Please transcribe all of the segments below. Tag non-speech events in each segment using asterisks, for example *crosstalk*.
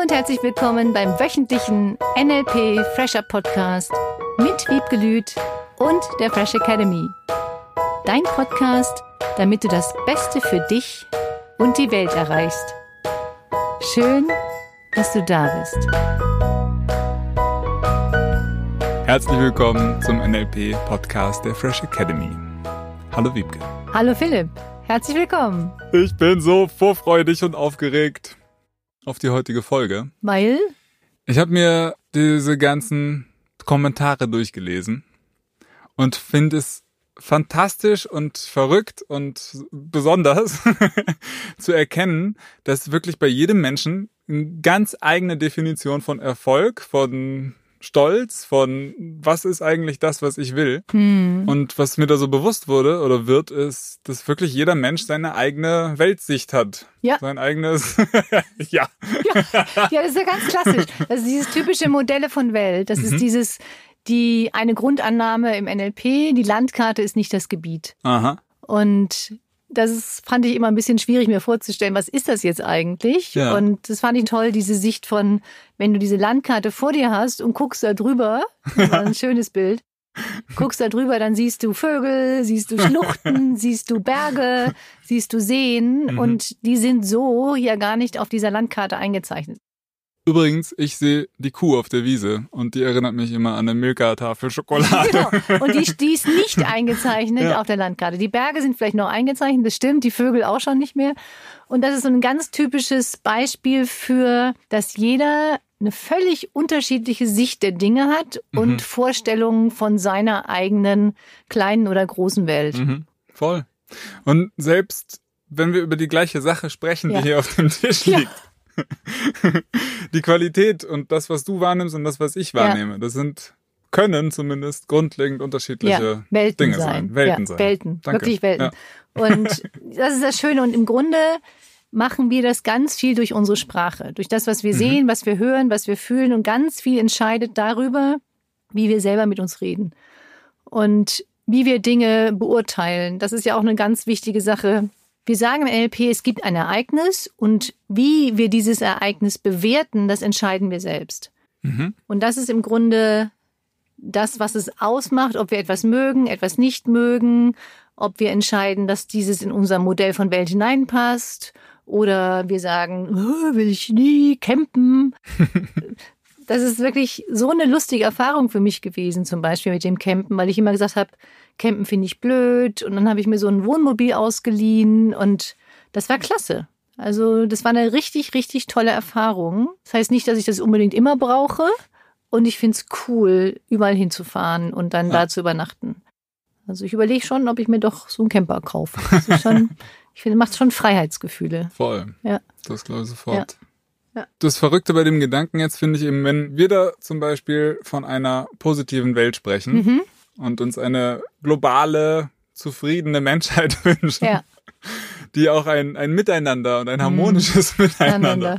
Hallo und herzlich willkommen beim wöchentlichen NLP Fresher Podcast mit Wiebke Lüth und der Fresh Academy. Dein Podcast, damit du das Beste für dich und die Welt erreichst. Schön, dass du da bist. Herzlich willkommen zum NLP Podcast der Fresh Academy. Hallo Wiebke. Hallo Philipp, herzlich willkommen. Ich bin so vorfreudig und aufgeregt auf die heutige Folge. Weil? Ich habe mir diese ganzen Kommentare durchgelesen und finde es fantastisch und verrückt und besonders *laughs* zu erkennen, dass wirklich bei jedem Menschen eine ganz eigene Definition von Erfolg, von Stolz, von was ist eigentlich das, was ich will. Hm. Und was mir da so bewusst wurde oder wird, ist, dass wirklich jeder Mensch seine eigene Weltsicht hat. Ja. Sein eigenes, *laughs* ja. Ja, ja, das ist ja ganz klassisch. Also dieses typische Modelle von Welt. Das Mhm. ist dieses, die eine Grundannahme im NLP, die Landkarte ist nicht das Gebiet. Aha. Und das ist, fand ich immer ein bisschen schwierig, mir vorzustellen, was ist das jetzt eigentlich? Ja. Und das fand ich toll, diese Sicht von, wenn du diese Landkarte vor dir hast und guckst da drüber, *laughs* das war ein schönes Bild, guckst da drüber, dann siehst du Vögel, siehst du Schluchten, *laughs* siehst du Berge, siehst du Seen Mhm. und die sind so ja gar nicht auf dieser Landkarte eingezeichnet. Übrigens, ich sehe die Kuh auf der Wiese und die erinnert mich immer an eine Milka-Tafel Schokolade. Genau. Und die, die ist nicht *laughs* eingezeichnet Ja. auf der Landkarte. Die Berge sind vielleicht noch eingezeichnet, das stimmt, die Vögel auch schon nicht mehr. Und das ist so ein ganz typisches Beispiel für, dass jeder eine völlig unterschiedliche Sicht der Dinge hat und Mhm. Vorstellungen von seiner eigenen kleinen oder großen Welt. Mhm. Voll. Und selbst wenn wir über die gleiche Sache sprechen, Ja. die hier auf dem Tisch Ja. *laughs* die Qualität und das, was du wahrnimmst und das, was ich wahrnehme, das sind, können zumindest grundlegend unterschiedliche Ja, Dinge sein. Welten ja, sein. Welten, Danke. wirklich Welten. Ja. Und *laughs* das ist das Schöne. Und im Grunde machen wir das ganz viel durch unsere Sprache, durch das, Mhm. was wir sehen, was wir hören, was wir fühlen. Und ganz viel entscheidet darüber, wie wir selber mit uns reden. Und wie wir Dinge beurteilen. Das ist ja auch eine ganz wichtige Sache. Wir sagen im NLP, es gibt ein Ereignis und wie wir dieses Ereignis bewerten, das entscheiden wir selbst. Mhm. Und das ist im Grunde das, was es ausmacht, ob wir etwas mögen, etwas nicht mögen, ob wir entscheiden, dass dieses in unser Modell von Welt hineinpasst oder wir sagen, "Oh, will ich nie campen. *laughs* das ist wirklich so eine lustige Erfahrung für mich gewesen, zum Beispiel mit dem Campen, weil ich immer gesagt habe, Campen finde ich blöd und dann habe ich mir so ein Wohnmobil ausgeliehen und das war klasse. Also das war eine richtig, richtig tolle Erfahrung. Das heißt nicht, dass ich das unbedingt immer brauche und ich finde es cool, überall hinzufahren und dann Ja. da zu übernachten. Also ich überlege schon, ob ich mir doch so einen Camper kaufe. Schon, *laughs* ich finde, macht schon Freiheitsgefühle. Voll. Ja. Das glaube ich sofort. Ja. Ja. Das Verrückte bei dem Gedanken jetzt finde ich eben, wenn wir da zum Beispiel von einer positiven Welt sprechen Mhm. und uns eine globale, zufriedene Menschheit *laughs* wünschen, Ja, die auch ein, ein Miteinander und ein harmonisches Miteinander, einander.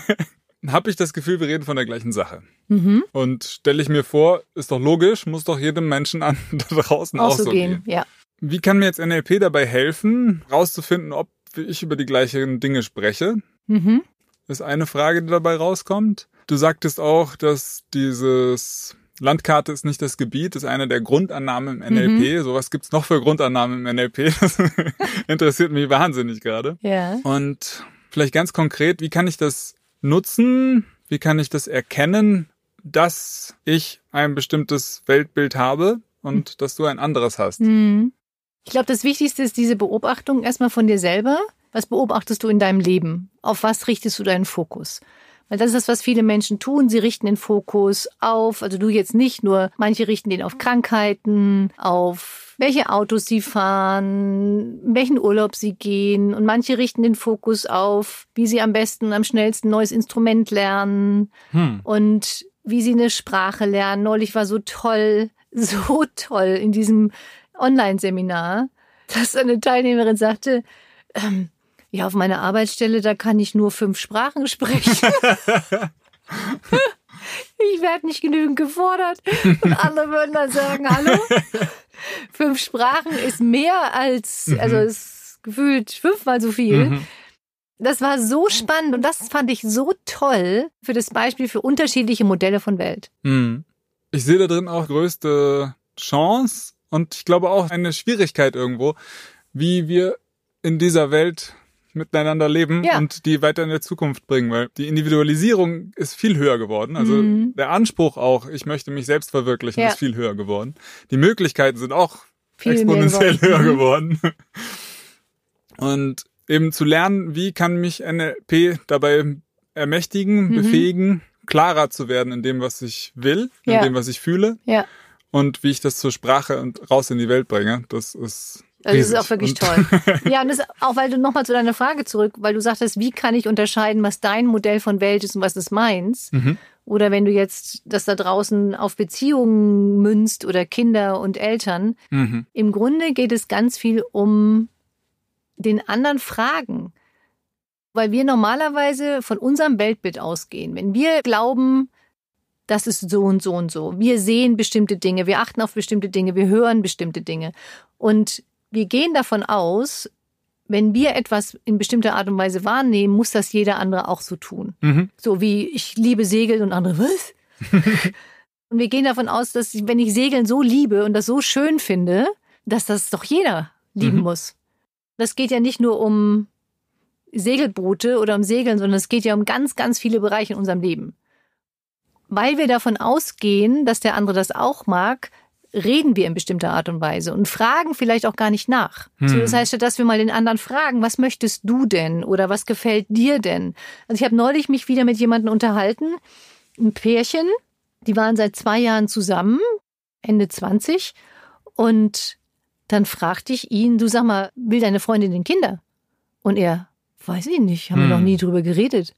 *laughs* habe ich das Gefühl, wir reden von der gleichen Sache. Mhm. Und stelle ich mir vor, ist doch logisch, muss doch jedem Menschen *laughs* an da draußen Auch auch, so gehen. gehen. Ja. Wie kann mir jetzt NLP dabei helfen, rauszufinden, ob ich über die gleichen Dinge spreche? Mhm. Ist eine Frage, die dabei rauskommt. Du sagtest auch, dass dieses Landkarte ist nicht das Gebiet, ist eine der Grundannahmen im NLP. So was gibt's noch für Grundannahmen im NLP? Das *laughs* interessiert mich wahnsinnig gerade. Ja. Und vielleicht ganz konkret, wie kann ich das nutzen? Wie kann ich das erkennen, dass ich ein bestimmtes Weltbild habe und dass du ein anderes hast? Mhm. Ich glaube, das Wichtigste ist diese Beobachtung erstmal von dir selber. Was beobachtest du in deinem Leben? Auf was richtest du deinen Fokus? Weil das ist das, was viele Menschen tun. Sie richten den Fokus auf, also du jetzt nicht nur, manche richten den auf Krankheiten, auf welche Autos sie fahren, welchen Urlaub sie gehen und manche richten den Fokus auf, wie sie am besten, am schnellsten ein neues Instrument lernen Hm. und wie sie eine Sprache lernen. Neulich war so toll, *laughs* so toll in diesem Online-Seminar, dass eine Teilnehmerin sagte, ähm, ja, auf meiner Arbeitsstelle, da kann ich nur fünf Sprachen sprechen. *laughs* ich werde nicht genügend gefordert. Und andere würden dann sagen, hallo, fünf Sprachen ist mehr als, also ist gefühlt fünfmal so viel. Mhm. Das war so spannend und das fand ich so toll für das Beispiel für unterschiedliche Modelle von Welt. Hm. Ich sehe da drin auch größte Chance und ich glaube auch eine Schwierigkeit irgendwo, wie wir in dieser Welt miteinander leben Ja. und die weiter in der Zukunft bringen, weil die Individualisierung ist viel höher geworden. Also Mhm. der Anspruch auch, ich möchte mich selbst verwirklichen, Ja. ist viel höher geworden. Die Möglichkeiten sind auch Viel exponentiell höher Mhm. geworden. Und eben zu lernen, wie kann mich NLP dabei ermächtigen, Mhm. befähigen, klarer zu werden in dem, was ich will, in Ja. dem, was ich fühle Ja. und wie ich das zur Sprache und raus in die Welt bringe. Das ist Also das riesig. ist auch wirklich toll. Ja, und das auch, weil du nochmal zu deiner Frage zurück, weil du sagtest, wie kann ich unterscheiden, was dein Modell von Welt ist und was ist meins? Mhm. Oder wenn du jetzt das da draußen auf Beziehungen münzt oder Kinder und Eltern. Mhm. Im Grunde geht es ganz viel um den anderen Fragen. Weil wir normalerweise von unserem Weltbild ausgehen. Wenn wir glauben, das ist so und so und so. Wir sehen bestimmte Dinge, wir achten auf bestimmte Dinge, wir hören bestimmte Dinge. Und wir gehen davon aus, wenn wir etwas in bestimmter Art und Weise wahrnehmen, muss das jeder andere auch so tun. Mhm. So wie ich liebe Segeln und andere, was? *laughs* und wir gehen davon aus, dass wenn ich Segeln so liebe und das so schön finde, dass das doch jeder lieben Mhm. muss. Das geht ja nicht nur um Segelboote oder um Segeln, sondern es geht ja um ganz, ganz viele Bereiche in unserem Leben. Weil wir davon ausgehen, dass der andere das auch mag, reden wir in bestimmter Art und Weise und fragen vielleicht auch gar nicht nach. So, Hm. das heißt, statt dass wir mal den anderen fragen, was möchtest du denn oder was gefällt dir denn? Also ich habe neulich mich wieder mit jemandem unterhalten, ein Pärchen, die waren seit zwei Jahren zusammen, Ende 20 und dann fragte ich ihn, du sag mal, will deine Freundin den Kinder? Und er, weiß ich nicht, haben wir Hm. noch nie drüber geredet.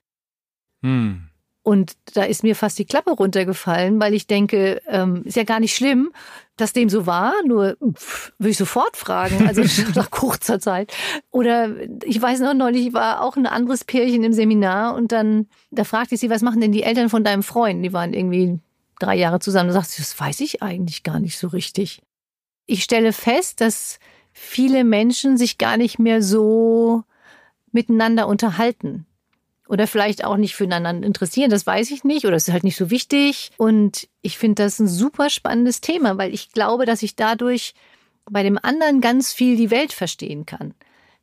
Hm. Und da ist mir fast die Klappe runtergefallen, weil ich denke, ähm, ist ja gar nicht schlimm, dass dem so war, nur pff, würde ich sofort fragen, also *laughs* nach kurzer Zeit. Oder ich weiß noch, neulich war auch ein anderes Pärchen im Seminar und dann, da fragte ich sie, was machen denn die Eltern von deinem Freund? Die waren irgendwie drei Jahre zusammen. Da sagt sie, das weiß ich eigentlich gar nicht so richtig. Ich stelle fest, dass viele Menschen sich gar nicht mehr so miteinander unterhalten oder vielleicht auch nicht füreinander interessieren, das weiß ich nicht, oder es ist halt nicht so wichtig. Und ich finde das ein super spannendes Thema, weil ich glaube, dass ich dadurch bei dem anderen ganz viel die Welt verstehen kann.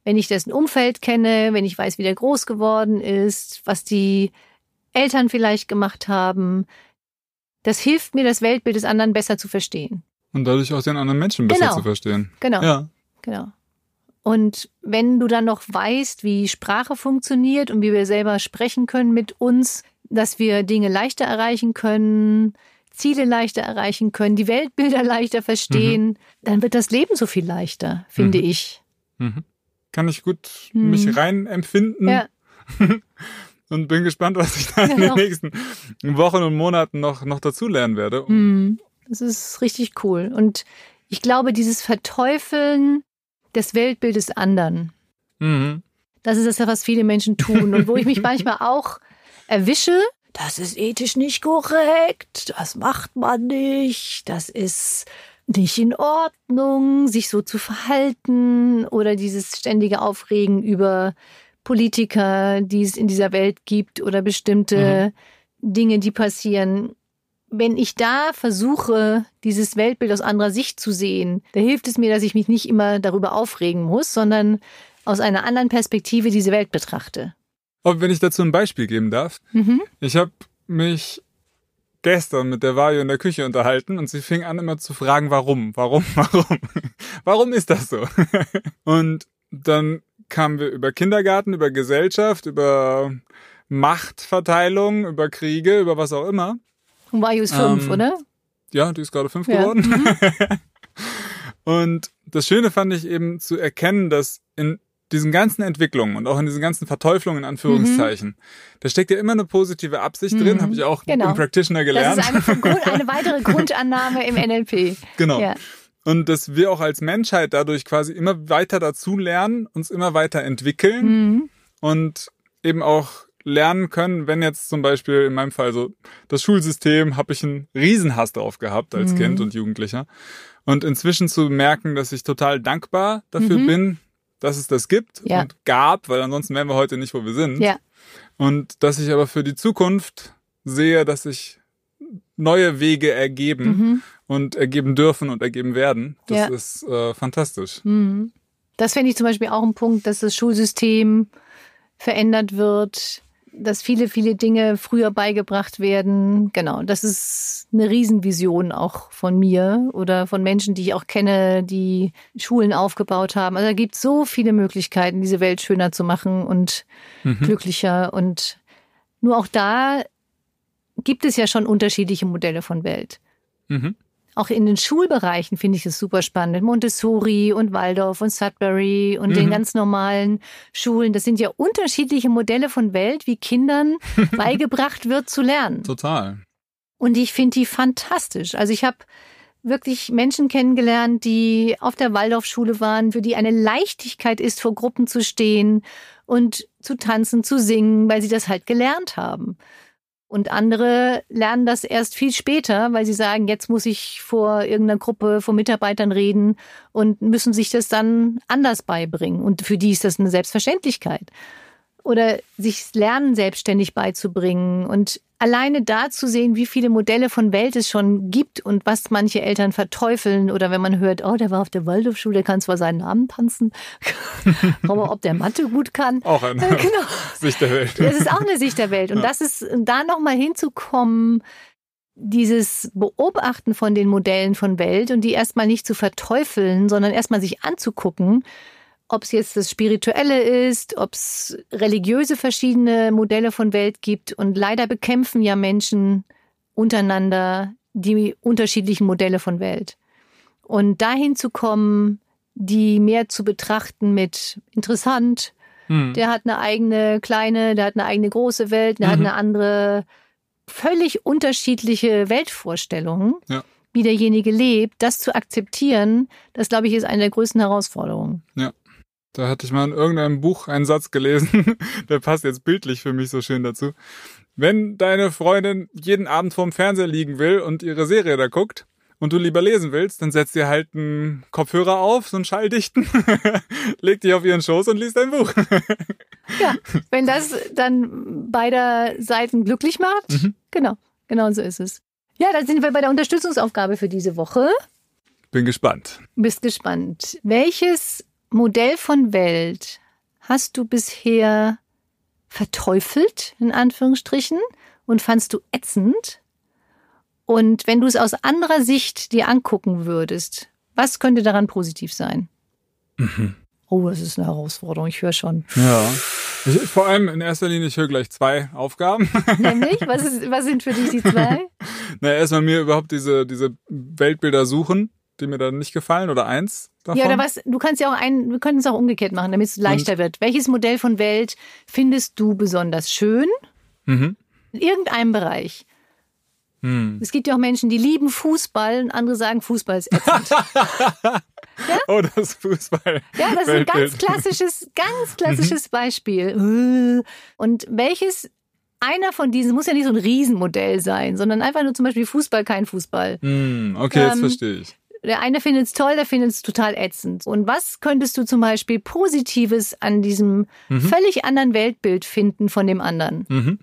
Wenn ich dessen Umfeld kenne, wenn ich weiß, wie der groß geworden ist, was die Eltern vielleicht gemacht haben, das hilft mir, das Weltbild des anderen besser zu verstehen. Und dadurch auch den anderen Menschen besser Genau. zu verstehen. Genau. Ja. Genau. Und wenn du dann noch weißt, wie Sprache funktioniert und wie wir selber sprechen können mit uns, dass wir Dinge leichter erreichen können, Ziele leichter erreichen können, die Weltbilder *laughs* leichter verstehen, dann wird das Leben so viel leichter, finde Mhm. ich. Mhm. Kann ich gut Mhm. mich rein empfinden Ja, *laughs* und bin gespannt, was ich da in Genau. den nächsten Wochen und Monaten noch, noch dazu lernen werde. Mhm. das ist richtig cool. Und ich glaube, dieses Verteufeln des Weltbildes anderen, Mhm. Das ist das, was viele Menschen tun und wo ich mich manchmal *laughs* auch erwische. Das ist ethisch nicht korrekt, das macht man nicht, das ist nicht in Ordnung, sich so zu verhalten oder dieses ständige Aufregen über Politiker, die es in dieser Welt gibt oder bestimmte Dinge, die passieren. Wenn ich da versuche, dieses Weltbild aus anderer Sicht zu sehen, da hilft es mir, dass ich mich nicht immer darüber aufregen muss, sondern aus einer anderen Perspektive diese Welt betrachte. Und wenn ich dazu ein Beispiel geben darf, Mhm. ich habe mich gestern mit der Vario in der Küche unterhalten und sie fing an immer zu fragen, warum, warum, *laughs* warum, warum ist das so? *laughs* Und dann kamen wir über Kindergarten, über Gesellschaft, über Machtverteilung, über Kriege, über was auch immer. Und Vayu ist fünf, Ähm, oder? Ja, die ist gerade fünf Ja. geworden. Mhm. *laughs* Und das Schöne fand ich eben zu erkennen, dass in diesen ganzen Entwicklungen und auch in diesen ganzen Verteuflungen in Anführungszeichen, da steckt ja immer eine positive Absicht drin, Mhm. habe ich auch Genau. im Practitioner Das gelernt. ist eine, Grund, eine *laughs* weitere Grundannahme im NLP. genau. Ja. Und dass wir auch als Menschheit dadurch quasi immer weiter dazu lernen, uns immer weiter entwickeln Mhm. und eben auch lernen können, wenn jetzt zum Beispiel in meinem Fall so das Schulsystem, habe ich einen Riesenhass drauf gehabt als Mhm. Kind und Jugendlicher. Und inzwischen zu merken, dass ich total dankbar dafür Mhm. bin, dass es das gibt Ja. und gab, weil ansonsten wären wir heute nicht, wo wir sind. Ja. Und dass ich aber für die Zukunft sehe, dass sich neue Wege ergeben Mhm. und ergeben dürfen und ergeben werden. Das Ja. ist äh, fantastisch. Mhm. Das fände ich zum Beispiel auch ein Punkt, dass das Schulsystem verändert wird, dass viele, viele Dinge früher beigebracht werden. Genau, das ist eine Riesenvision auch von mir oder von Menschen, die ich auch kenne, die Schulen aufgebaut haben. Also da gibt es so viele Möglichkeiten, diese Welt schöner zu machen und glücklicher. Und nur auch da gibt es ja schon unterschiedliche Modelle von Welt. Mhm. Auch in den Schulbereichen finde ich es super spannend. Montessori und Waldorf und Sudbury und den Mhm. ganz normalen Schulen. Das sind ja unterschiedliche Modelle von Welt, wie Kindern *laughs* beigebracht wird zu lernen. Total. Und ich finde die fantastisch. Also ich habe wirklich Menschen kennengelernt, die auf der Waldorfschule waren, für die eine Leichtigkeit ist, vor Gruppen zu stehen und zu tanzen, zu singen, weil sie das halt gelernt haben. Und andere lernen das erst viel später, weil sie sagen, jetzt muss ich vor irgendeiner Gruppe von Mitarbeitern reden und müssen sich das dann anders beibringen. Und für die ist das eine Selbstverständlichkeit. Oder sich Lernen selbstständig beizubringen und alleine da zu sehen, wie viele Modelle von Welt es schon gibt und was manche Eltern verteufeln oder wenn man hört, oh, der war auf der Waldorfschule, der kann zwar seinen Namen tanzen, *laughs* aber ob der Mathe gut kann, Auch eine *laughs* genau. *laughs* Sicht der Welt. Das ist auch eine Sicht der Welt. Und Ja. das ist, da nochmal hinzukommen, dieses Beobachten von den Modellen von Welt und die erstmal nicht zu verteufeln, sondern erstmal sich anzugucken, ob es jetzt das Spirituelle ist, ob es religiöse verschiedene Modelle von Welt gibt. Und leider bekämpfen ja Menschen untereinander die unterschiedlichen Modelle von Welt. Und dahin zu kommen, die mehr zu betrachten mit interessant, Hm. der hat eine eigene kleine, der hat eine eigene große Welt, der hat Mhm. eine andere, völlig unterschiedliche Weltvorstellungen, Ja. wie derjenige lebt. Das zu akzeptieren, das glaube ich ist eine der größten Herausforderungen. Da hatte ich mal in irgendeinem Buch einen Satz gelesen, *laughs* der passt jetzt bildlich für mich so schön dazu. Wenn deine Freundin jeden Abend vorm Fernseher liegen will und ihre Serie da guckt und du lieber lesen willst, dann setzt dir halt einen Kopfhörer auf, so einen schalldichten, *laughs* leg dich auf ihren Schoß und liest dein Buch. Ja, *laughs* wenn das dann beider Seiten glücklich macht, Mhm. genau, genau so ist es. Ja, dann sind wir bei der Unterstützungsaufgabe für diese Woche. Bin gespannt. Bist gespannt. Welches Modell von Welt hast du bisher verteufelt, in Anführungsstrichen, und fandst du ätzend? Und wenn du es aus anderer Sicht dir angucken würdest, was könnte daran positiv sein? Oh, das ist eine Herausforderung, ich höre schon. Ja. Ich, vor allem in erster Linie, ich höre gleich zwei Aufgaben. *laughs* Nämlich, was, ist, was sind für dich die zwei? *laughs* Na, erstmal mir überhaupt diese, diese Weltbilder suchen, die mir dann nicht gefallen oder eins davon. Ja, oder was? Du kannst ja auch ein, wir können es auch umgekehrt machen, damit es leichter wird. Welches Modell von Welt findest du besonders schön? Mhm. In irgendeinem Bereich. Hm. Es gibt ja auch Menschen, die lieben Fußball und andere sagen, Fußball ist ätzend. *laughs* Oh, das Fußball. Ja, das ist ein ganz klassisches, ganz klassisches Beispiel. Äh. Und welches einer von diesen muss ja nicht so ein Riesenmodell sein, sondern einfach nur zum Beispiel Fußball, kein Fußball. Hm, okay, jetzt Ähm, verstehe ich. Der eine findet es toll, der findet es total ätzend. Und was könntest du zum Beispiel Positives an diesem völlig anderen Weltbild finden von dem anderen? Mhm.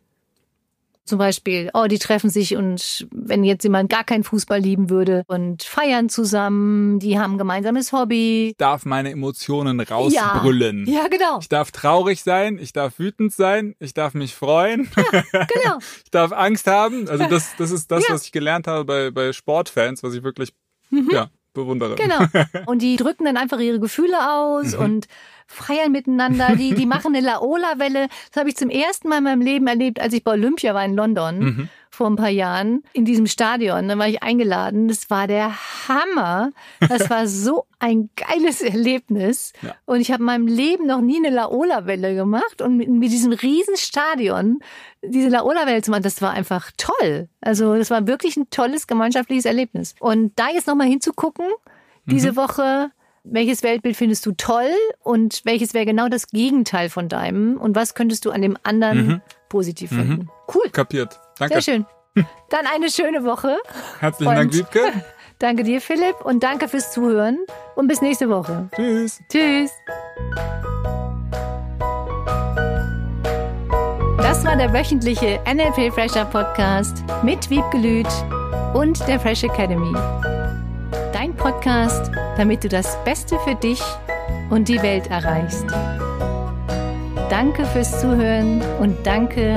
Zum Beispiel, oh, die treffen sich und wenn jetzt jemand gar keinen Fußball lieben würde und feiern zusammen, die haben ein gemeinsames Hobby. Ich darf meine Emotionen rausbrüllen. Ja, ja genau, Ich darf traurig sein, ich darf wütend sein, ich darf mich freuen, genau. *laughs* ich darf Angst haben. Also das, das ist das, Ja. Mhm. was ich gelernt habe bei, bei Sportfans, was ich wirklich ja, bewundere. Genau. *laughs* Und die drücken dann einfach ihre Gefühle aus Mhm. und feiern miteinander. Die, die *laughs* machen eine Laola-Welle. Das habe ich zum ersten Mal in meinem Leben erlebt, als ich bei Olympia war in London Mhm. Vor ein paar Jahren in diesem Stadion. Da war ich eingeladen. Das war der Hammer. Das war *laughs* so ein geiles Erlebnis. Ja. Und ich habe in meinem Leben noch nie eine Laola-Welle gemacht. Und mit, mit diesem riesen Stadion diese Laola-Welle zu machen, das war einfach toll. Also das war wirklich ein tolles gemeinschaftliches Erlebnis. Und da jetzt nochmal hinzugucken, diese Woche, welches Weltbild findest du toll und welches wäre genau das Gegenteil von deinem und was könntest du an dem anderen positiv finden? Cool, Kapiert. Danke. Sehr schön. Dann eine schöne Woche. Herzlichen und Dank, Wiebke. *laughs* Danke dir, Philipp, und danke fürs Zuhören und bis nächste Woche. Tschüss. Tschüss. Das war der wöchentliche NLP Fresher Podcast mit Wiebke Lüth und der Fresh Academy. Dein Podcast, damit du das Beste für dich und die Welt erreichst. Danke fürs Zuhören und danke